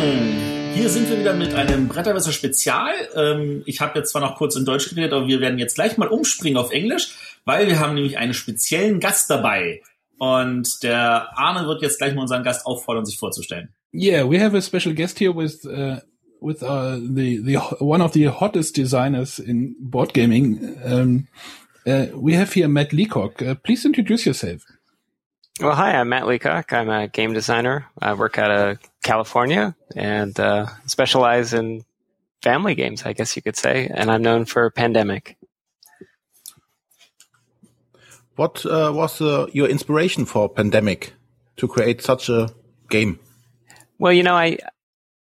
Hier sind wir wieder mit einem Bretterwasser Spezial. Ähm, ich habe jetzt zwar noch kurz in Deutsch geredet, aber wir werden jetzt gleich mal umspringen auf Englisch, weil wir haben nämlich einen speziellen Gast dabei. Und der Arne wird jetzt gleich mal unseren Gast auffordern, sich vorzustellen. Yeah, we have a special guest here with uh, with uh, the the one of the hottest designers in board gaming. Um, uh, we have here Matt Leacock. Uh, please introduce yourself. Well, hi, I'm Matt Leacock. I'm a game designer. I work out of California and uh, specialize in family games, I guess you could say. And I'm known for Pandemic. What uh, was uh, your inspiration for Pandemic to create such a game? Well, you know, I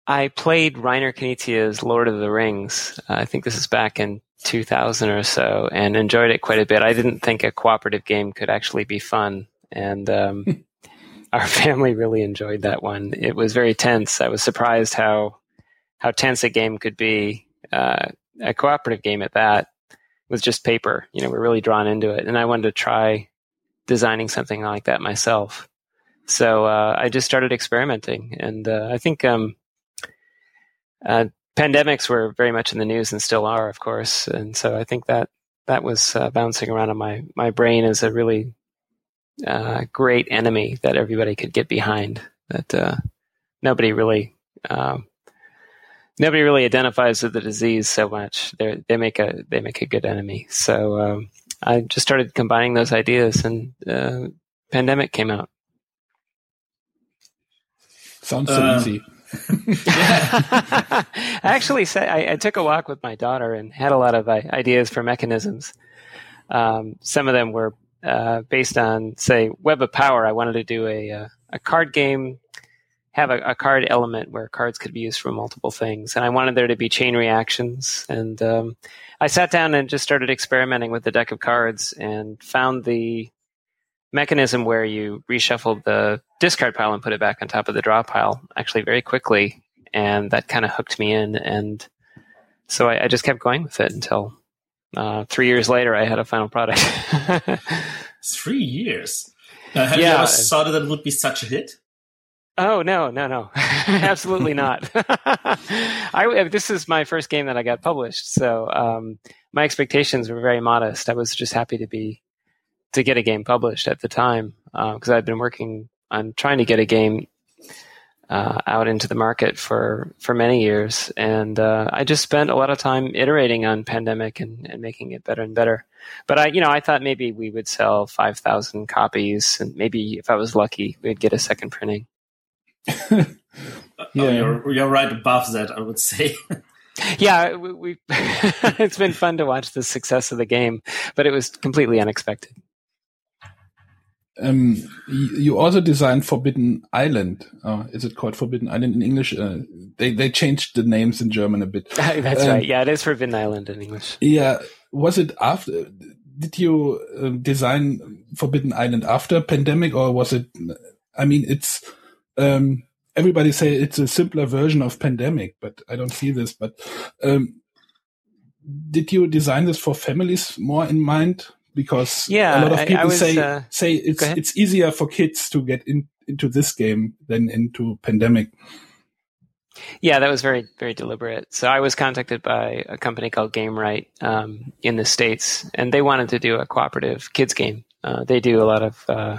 I played Reiner Knizia's Lord of the Rings. Uh, I think this is back in 2000 or so, and enjoyed it quite a bit. I didn't think a cooperative game could actually be fun, and um, our family really enjoyed that one. It was very tense. I was surprised how how tense a game could be. Uh, a cooperative game at that with just paper. You know, we're really drawn into it, and I wanted to try designing something like that myself. So uh, I just started experimenting, and uh, I think um, uh, pandemics were very much in the news and still are, of course. And so I think that that was uh, bouncing around in my my brain as a really uh, great enemy that everybody could get behind. That uh, nobody really um, nobody really identifies with the disease so much. They they make a they make a good enemy. So um, I just started combining those ideas, and uh, pandemic came out. Sounds so uh, easy. I actually say I, I, took a walk with my daughter and had a lot of uh, ideas for mechanisms. Um, some of them were uh, based on, say, Web of Power. I wanted to do a uh, a card game, have a, a, card element where cards could be used for multiple things, and I wanted there to be chain reactions. And um, I sat down and just started experimenting with the deck of cards and found the mechanism where you reshuffle the discard pile and put it back on top of the draw pile actually very quickly. And that kind of hooked me in. And so I, I just kept going with it until uh, three years later, I had a final product. three years? Uh, have yeah. you ever thought that it would be such a hit? Oh no, no, no, absolutely not. I this is my first game that I got published, so um, my expectations were very modest. I was just happy to be to get a game published at the time because uh, I'd been working on trying to get a game uh, out into the market for for many years, and uh, I just spent a lot of time iterating on Pandemic and, and making it better and better. But I, you know, I thought maybe we would sell five thousand copies, and maybe if I was lucky, we'd get a second printing. yeah, oh, you're, you're right above that, I would say. yeah, we, we it's been fun to watch the success of the game, but it was completely unexpected. Um, you also designed Forbidden Island. Uh, is it called Forbidden Island in English? Uh, they they changed the names in German a bit. That's um, right. Yeah, it is Forbidden Island in English. Yeah. Was it after? Did you uh, design Forbidden Island after pandemic, or was it? I mean, it's um, everybody say it's a simpler version of pandemic, but I don't see this. But um, did you design this for families more in mind? Because yeah, a lot of people I, I was, say uh, say it's it's easier for kids to get in, into this game than into pandemic. Yeah, that was very very deliberate. So I was contacted by a company called Gamewright um, in the states, and they wanted to do a cooperative kids game. Uh, they do a lot of uh,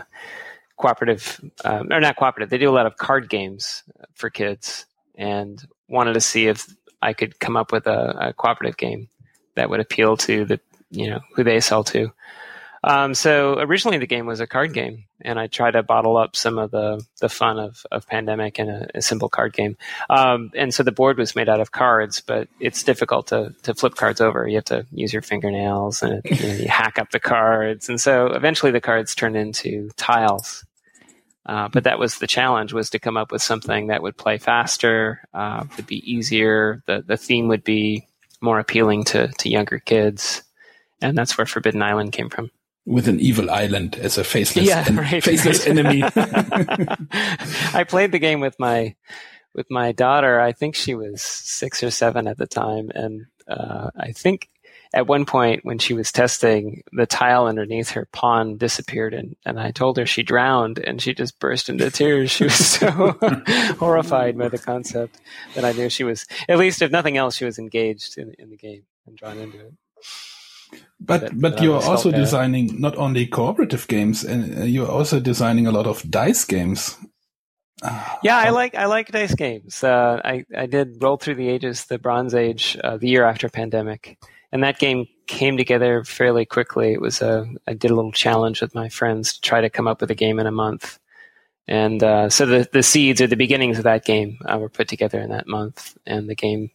cooperative, um, or not cooperative. They do a lot of card games for kids, and wanted to see if I could come up with a, a cooperative game that would appeal to the you know who they sell to. Um, so originally the game was a card game, and I tried to bottle up some of the the fun of, of pandemic in a, a simple card game. Um, and so the board was made out of cards, but it's difficult to to flip cards over. You have to use your fingernails, and you, know, you hack up the cards. And so eventually the cards turned into tiles. Uh, but that was the challenge: was to come up with something that would play faster, uh, would be easier. the The theme would be more appealing to to younger kids and that's where Forbidden Island came from. With an evil island as a faceless, yeah, en- right. faceless enemy. I played the game with my with my daughter. I think she was six or seven at the time, and uh, I think at one point when she was testing, the tile underneath her pawn disappeared, and, and I told her she drowned, and she just burst into tears. She was so horrified by the concept that I knew she was, at least if nothing else, she was engaged in, in the game and drawn into it. But That- but you're always also designing not only cooperative games, and uh, you're also designing a lot of dice games. Yeah, I like I like dice games. Uh, I I did Roll Through the Ages, the Bronze Age, uh, the year after pandemic, and that game came together fairly quickly. It was a I did a little challenge with my friends to try to come up with a game in a month, and uh, so the the seeds or the beginnings of that game uh, were put together in that month, and the game.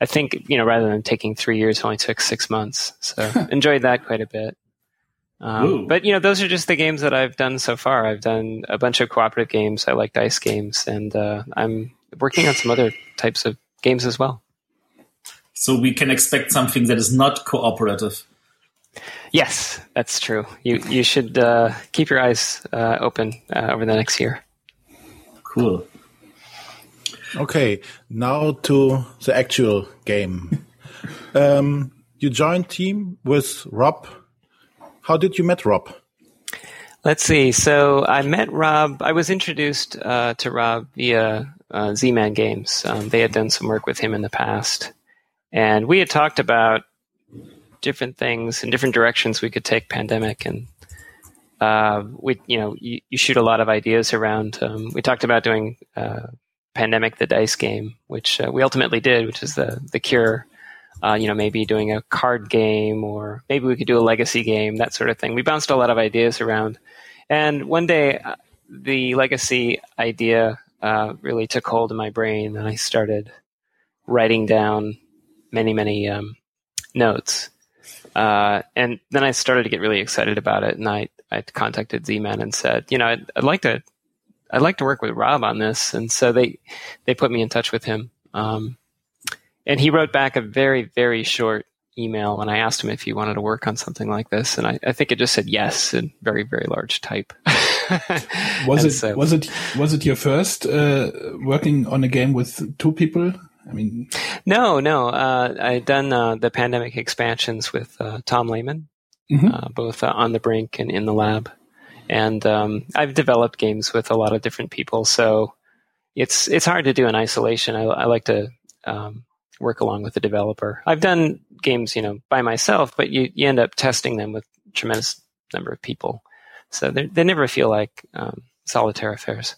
I think you know, rather than taking three years, it only took six months. So enjoyed that quite a bit. Um, but you know, those are just the games that I've done so far. I've done a bunch of cooperative games. I like dice games, and uh, I'm working on some other types of games as well. So we can expect something that is not cooperative. Yes, that's true. You you should uh, keep your eyes uh, open uh, over the next year. Cool. Okay, now to the actual game. um, you joined team with Rob. How did you met Rob? Let's see. So I met Rob. I was introduced uh, to Rob via uh, Z-Man Games. Um, they had done some work with him in the past, and we had talked about different things and different directions we could take pandemic. And uh, we, you know, you, you shoot a lot of ideas around. Um, we talked about doing uh, pandemic the dice game, which uh, we ultimately did, which is the the cure. Uh, you know, maybe doing a card game, or maybe we could do a legacy game, that sort of thing. We bounced a lot of ideas around, and one day uh, the legacy idea uh, really took hold in my brain, and I started writing down many, many um, notes. Uh, and then I started to get really excited about it, and I I contacted Z-Man and said, you know, I'd, I'd like to I'd like to work with Rob on this, and so they they put me in touch with him. Um, and he wrote back a very very short email when I asked him if he wanted to work on something like this, and I, I think it just said yes in very very large type. Was it so- was it was it your first uh, working on a game with two people? I mean, No, no. Uh, I'd done uh, the pandemic expansions with uh, Tom Lehmann, Mhm. uh, both uh, on the brink and in the lab, and um, I've developed games with a lot of different people. So it's it's hard to do in isolation. I, I like to um, work along with the developer. I've done games, you know, by myself, but you, you end up testing them with a tremendous number of people. So they never feel like um, solitaire affairs.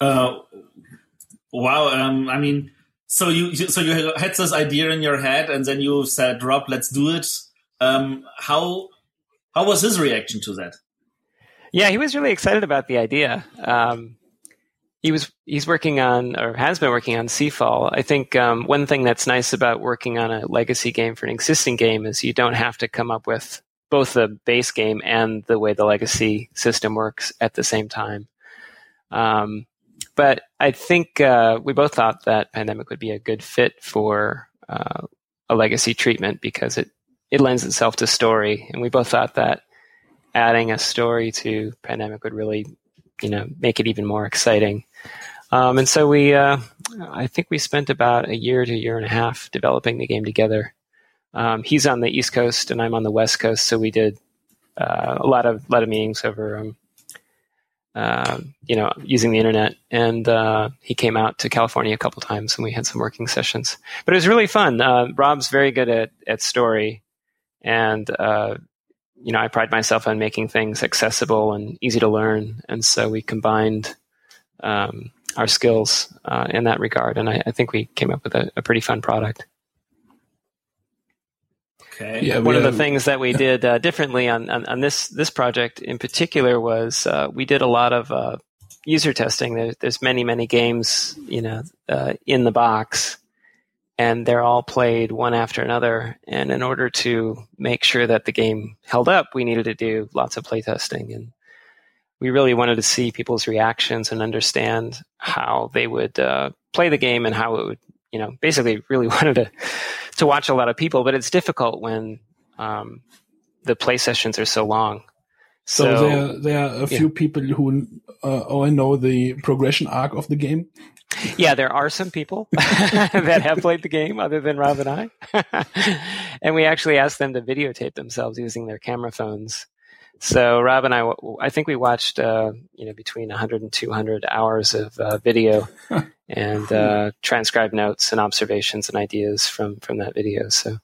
Uh, wow. Um, I mean, so you you- so you had this idea in your head, and then you said, "Rob, let's do it." Um, how how was his reaction to that? Yeah, he was really excited about the idea. Um, he was he's working on or has been working on Seafall. I think um, one thing that's nice about working on a legacy game for an existing game is you don't have to come up with both the base game and the way the legacy system works at the same time. Um, but I think uh, we both thought that Pandemic would be a good fit for uh, a legacy treatment because it it lends itself to story, and we both thought that adding a story to Pandemic would really, you know, make it even more exciting. Um, and so we, uh, I think we spent about a year to a year and a half developing the game together. Um, he's on the East Coast and I'm on the West Coast, so we did uh, a lot of lot of meetings over, um, uh, you know, using the internet. And uh, he came out to California a couple times, and we had some working sessions. But it was really fun. Uh, Rob's very good at at story, and uh, you know, I pride myself on making things accessible and easy to learn, and so we combined um, our skills uh, in that regard, and I, I think we came up with a, a pretty fun product. Okay. yeah, One we of the things that we did uh, differently on, on, on this this project in particular was uh, we did a lot of uh, user testing. There, there's many many games, you know, uh, in the box, and they're all played one after another. And in order to make sure that the game held up, we needed to do lots of playtesting, and we really wanted to see people's reactions and understand how they would uh, play the game and how it would, you know, basically really wanted to to watch a lot of people. But it's difficult when um, the play sessions are so long. So, so there, there are a few people who uh, all know the progression arc of the game. Yeah, there are some people that have played the game other than Rob and I. and we actually asked them to videotape themselves using their camera phones. So Rob and I, I think we watched, uh, you know, between 100 and 200 hours of uh, video and uh, transcribed notes and observations and ideas from, from that video. So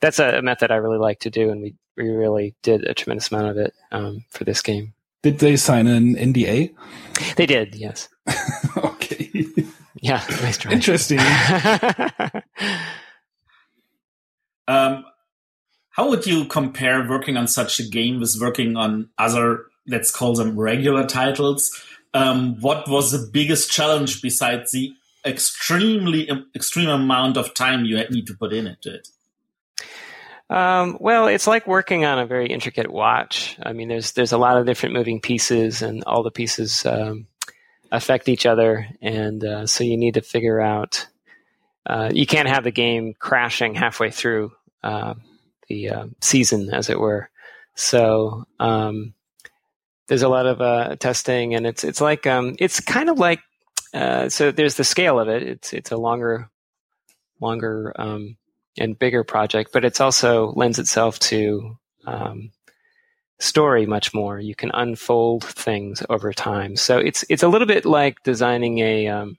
that's a, method I really like to do. And we, we really did a tremendous amount of it um, for this game. Did they sign an NDA? They did, yes. okay. Yeah, nice try. Interesting. um, how would you compare working on such a game with working on other, let's call them regular titles? Um, what was the biggest challenge besides the extremely extreme amount of time you need to put in into it? Um, well, it's like working on a very intricate watch. I mean, there's there's a lot of different moving pieces, and all the pieces um, affect each other, and uh, so you need to figure out. Uh, you can't have the game crashing halfway through uh, the uh, season, as it were. So um, there's a lot of uh, testing, and it's it's like um, it's kind of like uh, so. There's the scale of it. It's it's a longer longer um, and bigger project, but it's also lends itself to um, story much more. You can unfold things over time. So it's it's a little bit like designing a. Um,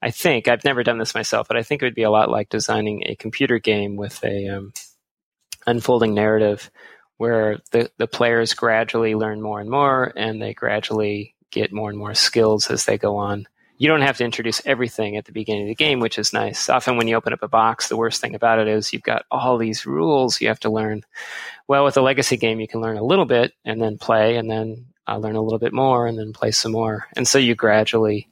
I think I've never done this myself, but I think it would be a lot like designing a computer game with a um, unfolding narrative where the, the players gradually learn more and more and they gradually get more and more skills as they go on you don't have to introduce everything at the beginning of the game, which is nice. Often when you open up a box, the worst thing about it is you've got all these rules you have to learn. Well, with a legacy game, you can learn a little bit and then play and then uh, learn a little bit more and then play some more. And so you gradually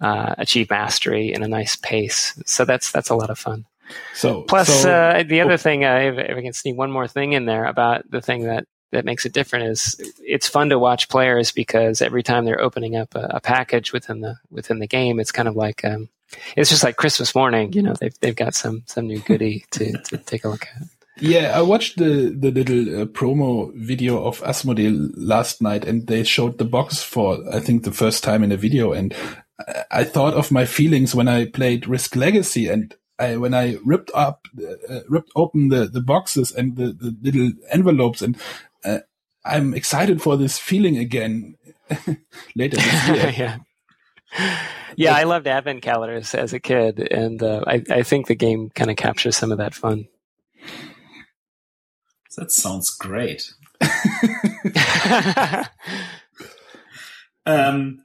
uh, achieve mastery in a nice pace. So that's, that's a lot of fun. So plus so, uh, the other oh. thing, uh, if, if I can sneak one more thing in there about the thing that that makes it different is it's fun to watch players because every time they're opening up a, a package within the within the game, it's kind of like um, it's just like Christmas morning. You know, they've they've got some some new goodie to, to take a look at. Yeah, I watched the the little uh, promo video of Asmodee last night, and they showed the box for I think the first time in a video, and I thought of my feelings when I played Risk Legacy, and I, when I ripped up, uh, ripped open the, the boxes and the, the little envelopes and uh, I'm excited for this feeling again later this year. yeah. Yeah, I loved advent calendars as a kid, and uh, I, I think the game kind of captures some of that fun. That sounds great. um,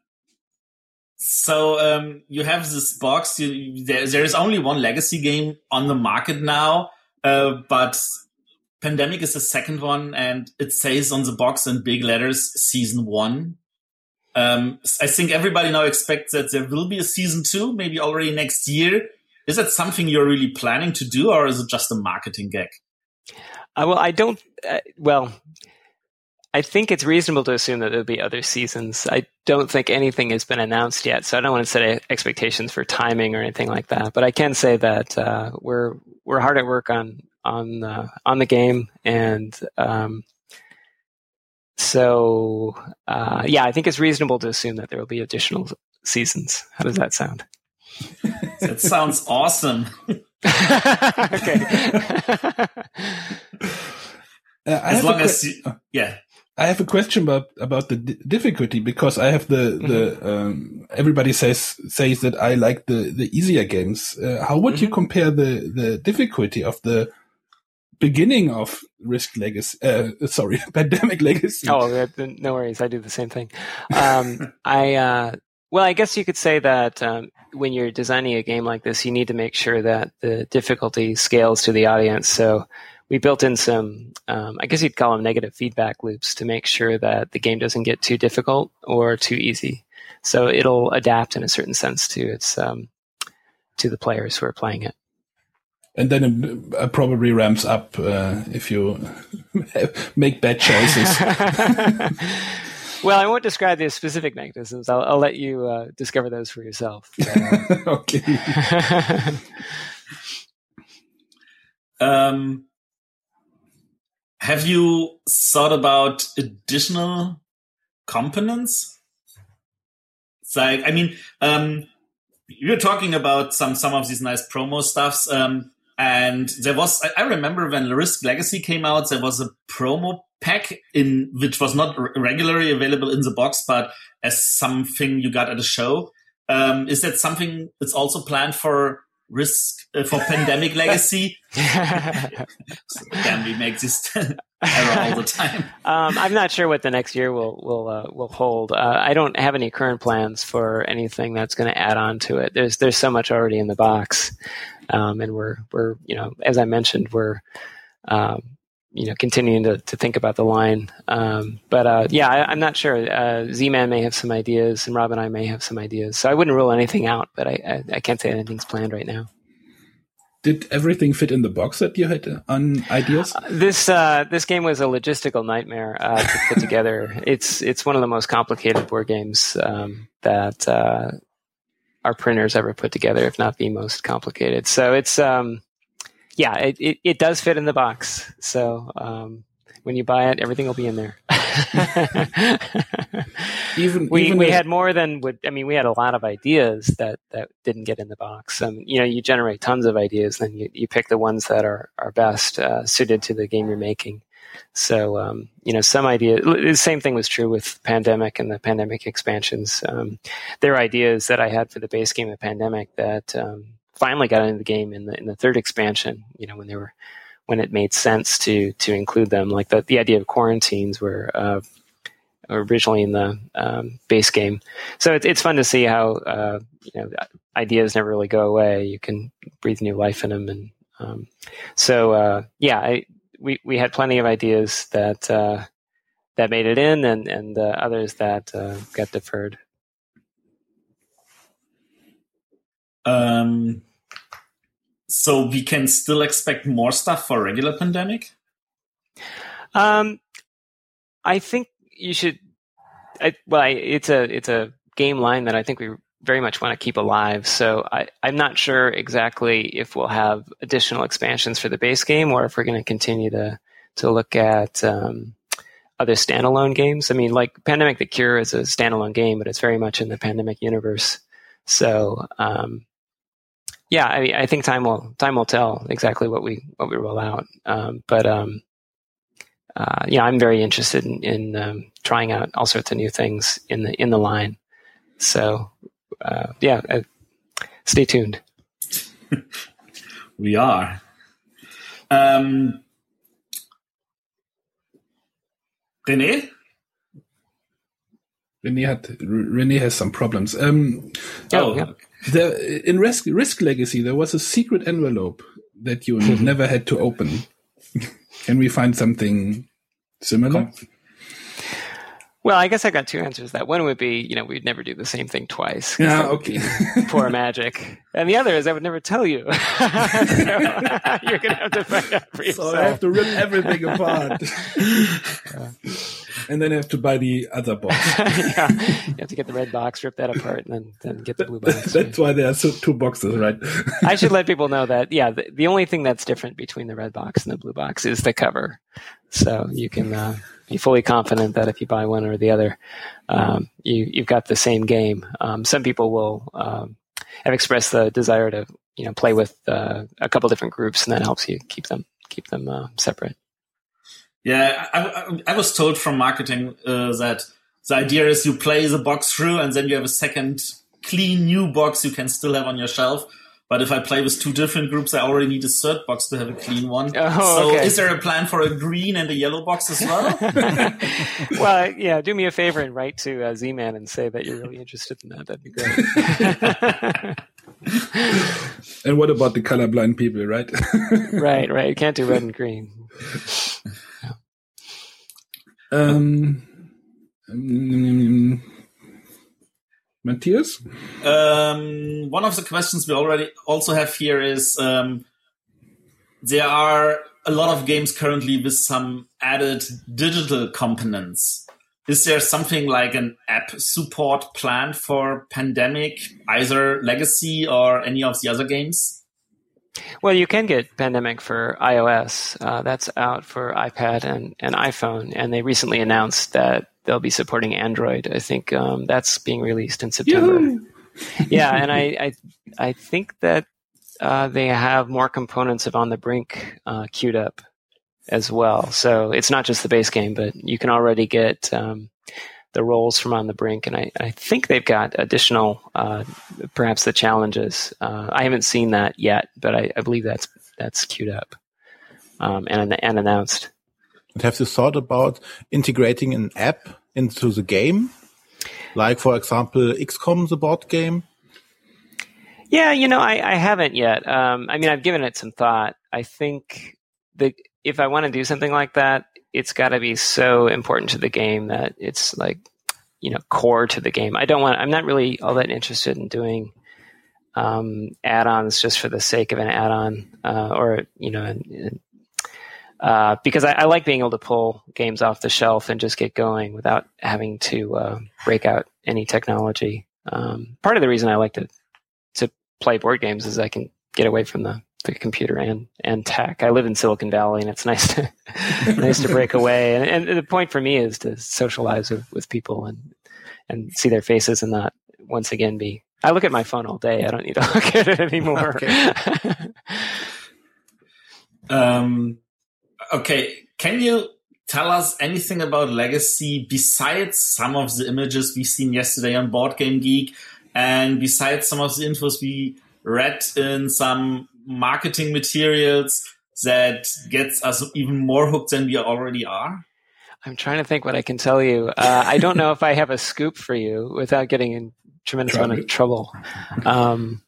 so um, you have this box. You, there, there is only one legacy game on the market now, uh, but Pandemic is the second one, and it says on the box in big letters, season one. Um, I think everybody now expects that there will be a season two, maybe already next year. Is that something you're really planning to do, or is it just a marketing gag? Uh, well, I don't. Uh, well, I think it's reasonable to assume that there'll be other seasons. I don't think anything has been announced yet, so I don't want to set expectations for timing or anything like that. But I can say that uh, we're we're hard at work on on the on the game, and um, so uh, yeah, I think it's reasonable to assume that there will be additional seasons. How does that sound? that sounds awesome. okay. Uh, as long as you, yeah. I have a question about about the difficulty because I have the mm-hmm. the um, everybody says says that I like the the easier games. Uh, how would mm-hmm. you compare the the difficulty of the beginning of Risk Legacy, uh, sorry, Pandemic Legacy. Oh, no worries. I do the same thing. Um, I, uh, well, I guess you could say that um, when you're designing a game like this, you need to make sure that the difficulty scales to the audience. So we built in some, um, I guess you'd call them negative feedback loops to make sure that the game doesn't get too difficult or too easy. So it'll adapt in a certain sense to its um, to the players who are playing it and then it uh, probably ramps up uh, if you make bad choices. well, I won't describe the specific mechanisms. I'll, I'll let you uh, discover those for yourself. okay. um, have you thought about additional components? It's like, I mean, um, you're talking about some some of these nice promo stuffs. Um, and there was, I, remember when Risk Legacy came out, there was a promo pack in which was not regularly available in the box, but as something you got at a show. Um, is that something that's also planned for risk uh, for pandemic legacy? Can we make this error all the time? Um, I'm not sure what the next year will will uh, will hold. Uh, I don't have any current plans for anything that's going to add on to it. There's there's so much already in the box, um, and we're we're you know as I mentioned we're um, you know continuing to, to think about the line. Um, but uh, yeah, I, am not sure. Uh, Z-Man may have some ideas, and Rob and I may have some ideas. So I wouldn't rule anything out, but I, I, I can't say anything's planned right now. Did everything fit in the box that you had on ideas? Uh, this uh, this game was a logistical nightmare uh, to put together. it's it's one of the most complicated board games um, that uh, our printers ever put together, if not the most complicated. So it's um, yeah, it, it, it, does fit in the box. So um, when you buy it, everything will be in there. even we even we had more than would. I mean, we had a lot of ideas that that didn't get in the box. Um, you know, you generate tons of ideas, then you, you pick the ones that are are best uh, suited to the game you're making. So, um, you know, some idea, the same thing was true with Pandemic and the Pandemic expansions. Um, there are ideas that I had for the base game of Pandemic that um, finally got into the game in the in the third expansion. You know, when they were when it made sense to to include them, like the the idea of quarantines were uh, originally in the um, base game. So it's it's fun to see how uh, you know ideas never really go away. You can breathe new life in them, and um, so uh, yeah, I, we we had plenty of ideas that uh, that made it in, and and uh, others that uh, got deferred. Um, so we can still expect more stuff for regular pandemic. Um, I think you should. I, well, I, it's a it's a game line that I think we very much want to keep alive. So I, I'm not sure exactly if we'll have additional expansions for the base game or if we're going to continue to to look at um, other standalone games. I mean, like Pandemic: The Cure is a standalone game, but it's very much in the Pandemic universe. So um, yeah, I, I, think time will time will tell exactly what we what we roll out. Um, but um, uh, yeah, I'm very interested in, in um, trying out all sorts of new things in the in the line. So uh, yeah, uh, stay tuned. we are. Um, René. René had René has some problems. Um, oh, yeah. The, in Risk, Risk Legacy, there was a secret envelope that you never had to open. Can we find something similar? Well, I guess I got two answers. That one would be, you know, we'd never do the same thing twice. Yeah, okay. poor magic. And the other is I would never tell you. so, you're going to have to find out for yourself. So I have to rip everything apart. Yeah. And then I have to buy the other box. yeah. You have to get the red box, rip that apart, and then, then get the blue box. That's why there are two boxes, right? I should let people know that, yeah, the, the, only thing that's different between the red box and the blue box is the cover. So you can, uh, be fully confident that if you buy one or the other, um, you, you've got the same game. Um, some people will um, have expressed the desire to you know play with uh, a couple different groups, and that helps you keep them keep them uh, separate. Yeah, I, I, I, was told from marketing uh, that the idea is you play the box through, and then you have a second clean new box you can still have on your shelf but if I play with two different groups, I already need a third box to have a clean one. Oh, so okay. is there a plan for a green and a yellow box as well? well, yeah, do me a favor and write to uh, Z-Man and say that you're really interested in that. That'd be great. and what about the colorblind people, right? right, right. You can't do red and green. Um, um Matthias? Um, one of the questions we already also have here is um, there are a lot of games currently with some added digital components. Is there something like an app support plan for Pandemic, either Legacy or any of the other games? Well, you can get Pandemic for iOS. Uh, that's out for iPad and, and iPhone, and they recently announced that they'll be supporting Android. I think um, that's being released in September. yeah, and I, I, I think that uh, they have more components of On the Brink uh, queued up as well. So it's not just the base game, but you can already get um, the roles from On the Brink, and I, I think they've got additional, uh, perhaps the challenges. Uh, I haven't seen that yet, but I, I believe that's that's queued up um, and and announced. And have you thought about integrating an app into the game, like for example XCOM, the board game? Yeah, you know, I, I haven't yet. Um, I mean, I've given it some thought. I think the if I want to do something like that, it's got to be so important to the game that it's like you know core to the game. I don't want. I'm not really all that interested in doing um, add-ons just for the sake of an add-on, uh, or you know, uh, because I, I, like being able to pull games off the shelf and just get going without having to uh, break out any technology. Um, part of the reason I like to to play board games is I can get away from the the computer and and tech. I live in Silicon Valley, and it's nice to nice to break away. And, and, the point for me is to socialize with, with people and and see their faces, and not once again be. I look at my phone all day. I don't need to look at it anymore. okay. um, okay. Can you tell us anything about Legacy besides some of the images we've seen yesterday on Board Game Geek, and besides some of the infos we read in some marketing materials that gets us even more hooked than we already are? I'm trying to think what I can tell you. Uh, I don't know if I have a scoop for you without getting in tremendous amount of trouble. Um,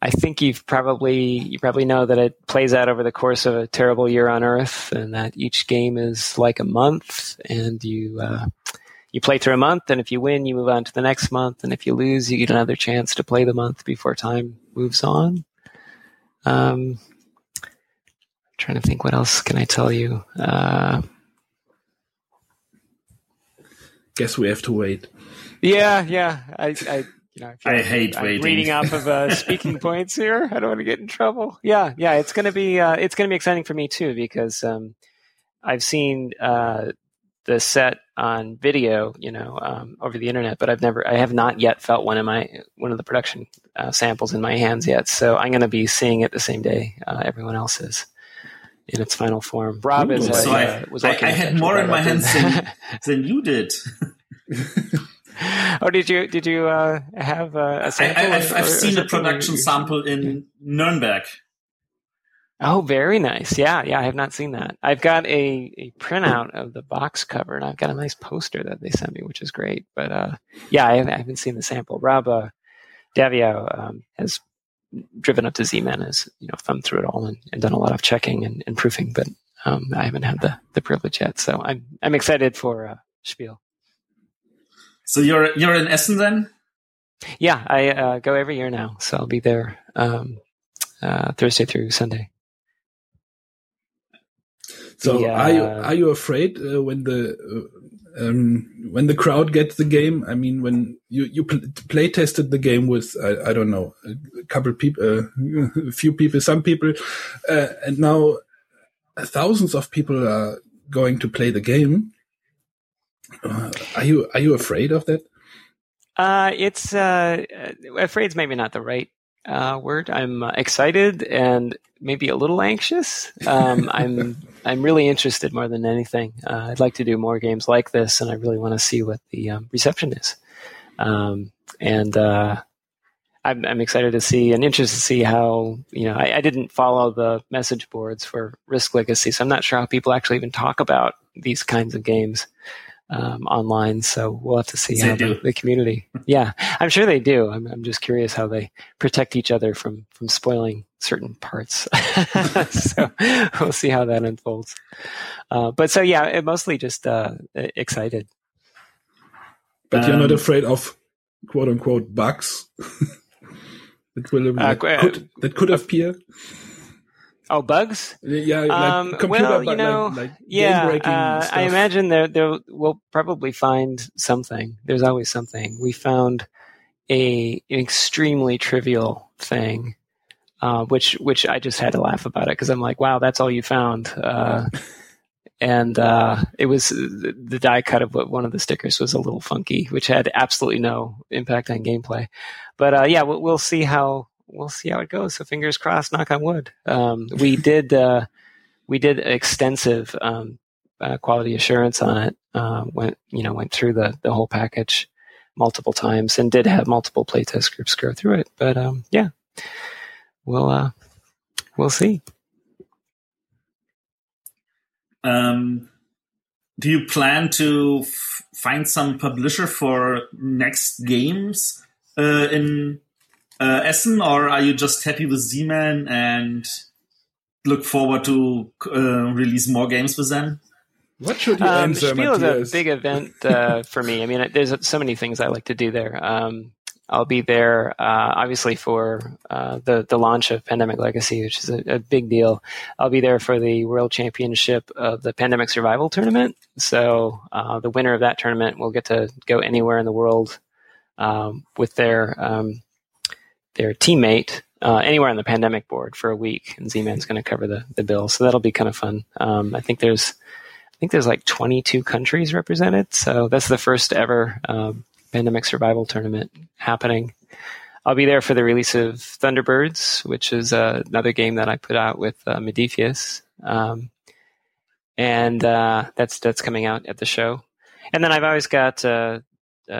I think you've probably you probably know that it plays out over the course of a terrible year on Earth, and that each game is like a month, and you uh, you play through a month, and if you win, you move on to the next month, and if you lose, you get another chance to play the month before time moves on. Um, trying to think, what else can I tell you? Uh, Guess we have to wait. Yeah, yeah. I, I you know, I, I hate I'm waiting. Reading off of uh, speaking points here. I don't want to get in trouble. Yeah, yeah. It's gonna be uh, it's gonna be exciting for me too because um, I've seen uh, the set on video, you know, um, over the internet, but I've never, I have not yet felt one of my one of the production uh, samples in my hands yet. So I'm going to be seeing it the same day uh, everyone else is in its final form. Rob Ooh, is. Uh, so I, was I, I had more in my hands than, than you did. oh, did you did you uh, have a sample? I, have seen a production sample in Nuremberg. Oh, very nice. Yeah, yeah, I have not seen that. I've got a, a printout of the box cover, and I've got a nice poster that they sent me, which is great. But uh, yeah, I haven't, I haven't, seen the sample. Rob uh, Daviau um, has driven up to Z-Man, has you know thumbed through it all and, and done a lot of checking and, and proofing, but um, I haven't had the, the privilege yet. So I'm I'm excited for uh, Spiel. So you're you're in Essen then? Yeah, I uh, go every year now, so I'll be there um, uh, Thursday through Sunday. So yeah. are you are you afraid uh, when the uh, um, when the crowd gets the game? I mean, when you you pl play tested the game with I, I don't know a couple people, uh, a few people, some people, uh, and now thousands of people are going to play the game. Uh, are you are you afraid of that? Uh, it's uh, afraid's maybe not the right uh, word. I'm uh, excited and maybe a little anxious. Um, I'm I'm really interested more than anything. Uh, I'd like to do more games like this, and I really want to see what the um, reception is. Um, and uh, I'm, I'm, excited to see and interested to see how you know I, I, didn't follow the message boards for Risk Legacy, so I'm not sure how people actually even talk about these kinds of games um, online. So we'll have to see how the, the, community. Yeah, I'm sure they do. I'm, I'm, just curious how they protect each other from from spoiling certain parts. so we'll see how that unfolds. Uh, but so yeah, it mostly just uh, excited. But you're not um, afraid of quote unquote bugs that will uh, could, that could appear. Oh, bugs? Yeah, like um, computer, well, you know, like, like yeah. Uh, I imagine there, there we'll probably find something. There's always something. We found a an extremely trivial thing uh, which which I just had to laugh about it because I'm like, wow, that's all you found. Uh, and uh, it was the die cut of what one of the stickers was a little funky, which had absolutely no impact on gameplay. But uh, yeah, we'll, we'll, see how we'll see how it goes. So fingers crossed, knock on wood. Um, we did uh, we did extensive um, uh, quality assurance on it. Uh, went you know went through the the whole package multiple times and did have multiple playtest groups go through it. But um, yeah, we'll uh, we'll see. Um, do you plan to f- find some publisher for next games uh, in uh, Essen, or are you just happy with Z-Man and look forward to uh, release more games with them? What should you um, answer, Spiel Matthias? is a big event uh, for me. I mean, there's so many things I like to do there. Um, I'll be there, uh, obviously, for uh, the the launch of Pandemic Legacy, which is a, a, big deal. I'll be there for the World Championship of the Pandemic Survival Tournament. So uh, the winner of that tournament will get to go anywhere in the world um, with their um, their teammate uh, anywhere on the pandemic board for a week, and Z-Man's going to cover the the bill. So that'll be kind of fun. Um, I think there's I think there's like 22 countries represented. So that's the first ever um, pandemic survival tournament happening. I'll be there for the release of Thunderbirds, which is uh, another game that I put out with uh. Um, and uh, that's that's coming out at the show. And then I've always got uh,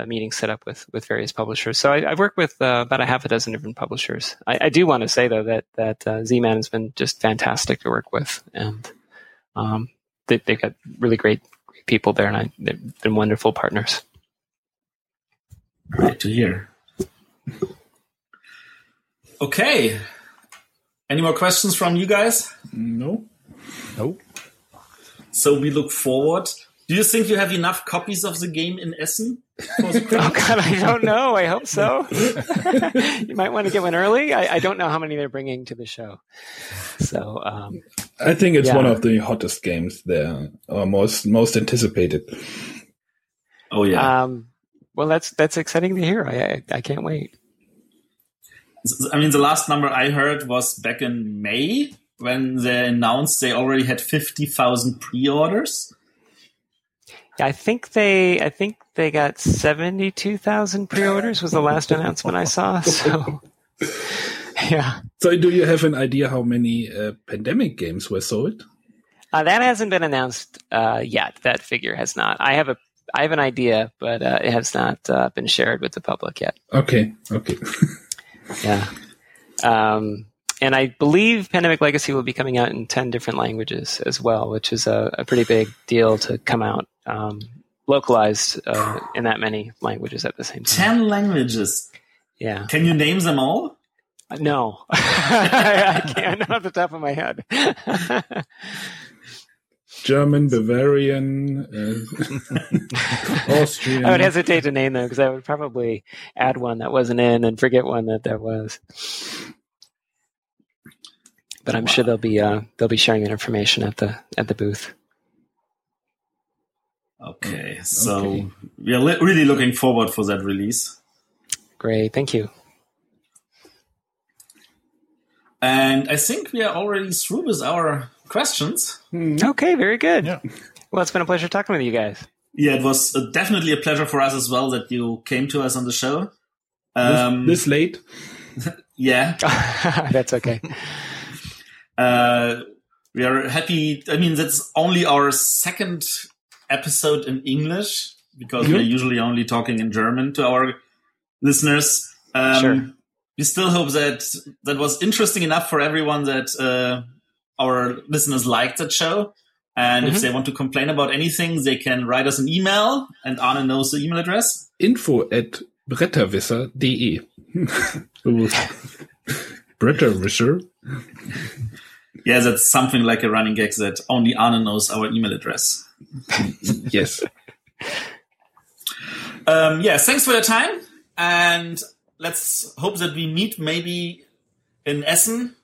meetings set up with with various publishers. So I, have worked with uh, about a half a dozen different publishers. I, I do want to say though that that uh, Z-Man has been just fantastic to work with, and um, they, have got really great, great people there, and I, they've been wonderful partners. Great to hear. Okay. Any more questions from you guys? No. No. So we look forward. Do you think you have enough copies of the game in Essen? Oh God, I don't know. I hope so. you might want to get one early. I, I, don't know how many they're bringing to the show. So um, I think it's yeah. one of the hottest games there, or most most anticipated. Oh yeah. Um, well, that's that's exciting to hear. I, I, I can't wait. I mean, the last number I heard was back in May when they announced they already had fifty thousand pre-orders. I think they I think they got seventy two thousand pre-orders was the last announcement I saw. So yeah. So do you have an idea how many uh, pandemic games were sold? Uh, that hasn't been announced uh, yet. That figure has not. I have a I have an idea, but uh, it has not uh, been shared with the public yet. Okay. Okay. yeah. Um, and I believe Pandemic Legacy will be coming out in 10 different languages as well, which is a, a pretty big deal to come out um, localized uh, in that many languages at the same time. 10 languages? Yeah. Can you name them all? Uh, no. I can't, not off the top of my head. German, Bavarian, uh, Austrian. I would hesitate to name them because I would probably add one that wasn't in and forget one that there was. But I'm wow. sure they'll be uh, they'll be sharing that information at the at the booth. Okay, so okay. we are li- really looking forward for that release. Great, thank you. And I think we are already through with our questions. Mm-hmm. Okay, very good. Yeah. Well, it's been a pleasure talking with you guys. Yeah, it was uh, definitely a pleasure for us as well that you came to us on the show. Um, this, this late? yeah. That's okay. uh, we are happy. I mean, that's only our second episode in English because mm-hmm. we're usually only talking in German to our listeners. Um, sure. We still hope that that was interesting enough for everyone that uh, our listeners liked that show. And mm-hmm. if they want to complain about anything, they can write us an email. And Arne knows the email address. Info at bretterwisser.de. Bretterwisser. Yeah, that's something like a running gag that only Arne knows our email address. yes. Um, yeah, thanks for your time. And let's hope that we meet maybe in Essen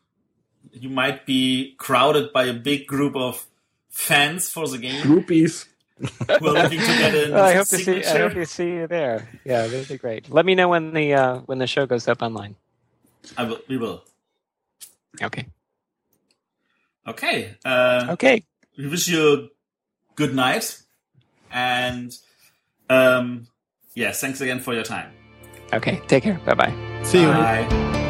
you might be crowded by a big group of fans for the game. Groupies. Who are looking to get in. well, I hope to see. I hope to see you there. Yeah, that'd be great. Let me know when the uh, when the show goes up online. I will. We will. Okay. Okay. Uh, Okay. We wish you a good night. And um, yes, thanks again for your time. Okay. Take care. Bye bye. See you. Bye.